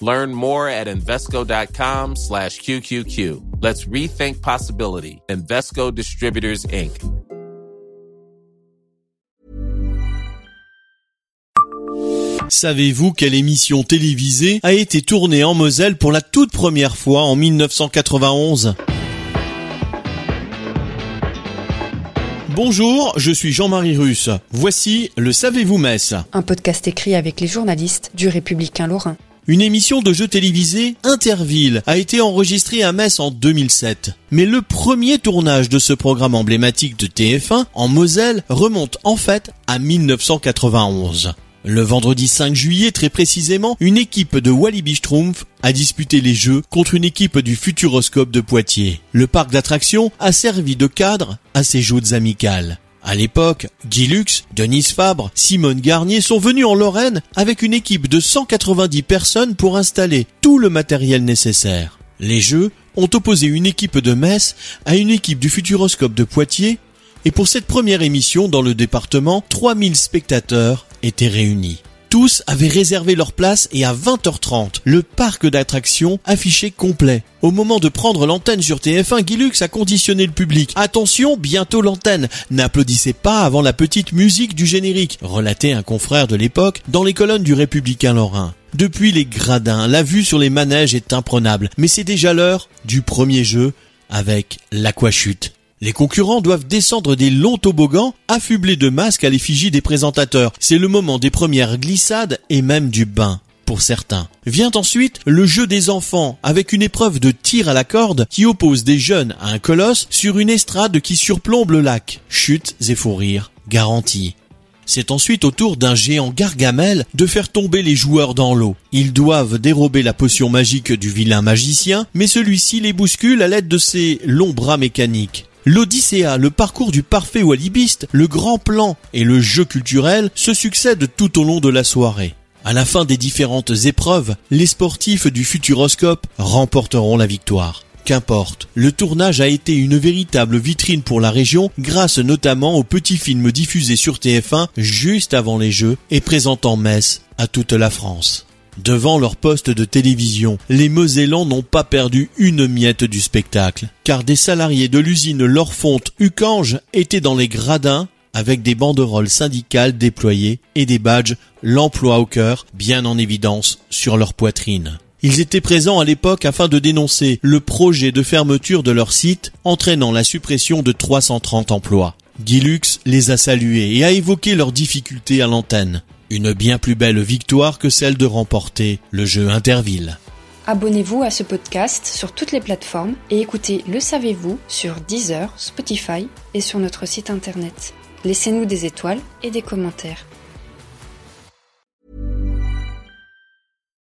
Learn more at Invesco.com slash QQQ. Let's rethink possibility. Invesco Distributors, Inc. Savez-vous quelle émission télévisée a été tournée en Moselle pour la toute première fois en 1991 Bonjour, je suis Jean-Marie Russe. Voici le Savez-vous Metz Un podcast écrit avec les journalistes du Républicain Lorrain. Une émission de jeu télévisé Interville a été enregistrée à Metz en 2007. Mais le premier tournage de ce programme emblématique de TF1 en Moselle remonte en fait à 1991. Le vendredi 5 juillet, très précisément, une équipe de Walibi Schtroumpf a disputé les jeux contre une équipe du Futuroscope de Poitiers. Le parc d'attractions a servi de cadre à ces joutes amicales. À l'époque, Guy Lux, Denise Fabre, Simone Garnier sont venus en Lorraine avec une équipe de 190 personnes pour installer tout le matériel nécessaire. Les jeux ont opposé une équipe de Metz à une équipe du Futuroscope de Poitiers et pour cette première émission dans le département, 3000 spectateurs étaient réunis. Tous avaient réservé leur place et à 20h30, le parc d'attractions affichait complet. Au moment de prendre l'antenne sur TF1, Guilux a conditionné le public. Attention, bientôt l'antenne. N'applaudissez pas avant la petite musique du générique, relatait un confrère de l'époque dans les colonnes du Républicain Lorrain. Depuis les gradins, la vue sur les manèges est imprenable, mais c'est déjà l'heure du premier jeu avec l'aquachute. Les concurrents doivent descendre des longs toboggans affublés de masques à l'effigie des présentateurs. C'est le moment des premières glissades et même du bain pour certains. Vient ensuite le jeu des enfants avec une épreuve de tir à la corde qui oppose des jeunes à un colosse sur une estrade qui surplombe le lac. Chutes et fous rires garantis. C'est ensuite au tour d'un géant gargamel de faire tomber les joueurs dans l'eau. Ils doivent dérober la potion magique du vilain magicien, mais celui-ci les bouscule à l'aide de ses longs bras mécaniques. L'Odyssée, le parcours du parfait walibiste, le grand plan et le jeu culturel se succèdent tout au long de la soirée. À la fin des différentes épreuves, les sportifs du Futuroscope remporteront la victoire. Qu'importe, le tournage a été une véritable vitrine pour la région grâce notamment aux petits films diffusés sur TF1 juste avant les Jeux et présentant Metz à toute la France. Devant leur poste de télévision, les Mosellans n'ont pas perdu une miette du spectacle, car des salariés de l'usine Lorfonte Ucange étaient dans les gradins avec des banderoles syndicales déployées et des badges l'emploi au cœur bien en évidence sur leur poitrine. Ils étaient présents à l'époque afin de dénoncer le projet de fermeture de leur site entraînant la suppression de 330 emplois. Guy Lux les a salués et a évoqué leurs difficultés à l'antenne. Une bien plus belle victoire que celle de remporter le jeu Interville. Abonnez-vous à ce podcast sur toutes les plateformes et écoutez Le Savez-vous sur Deezer, Spotify et sur notre site internet. Laissez-nous des étoiles et des commentaires.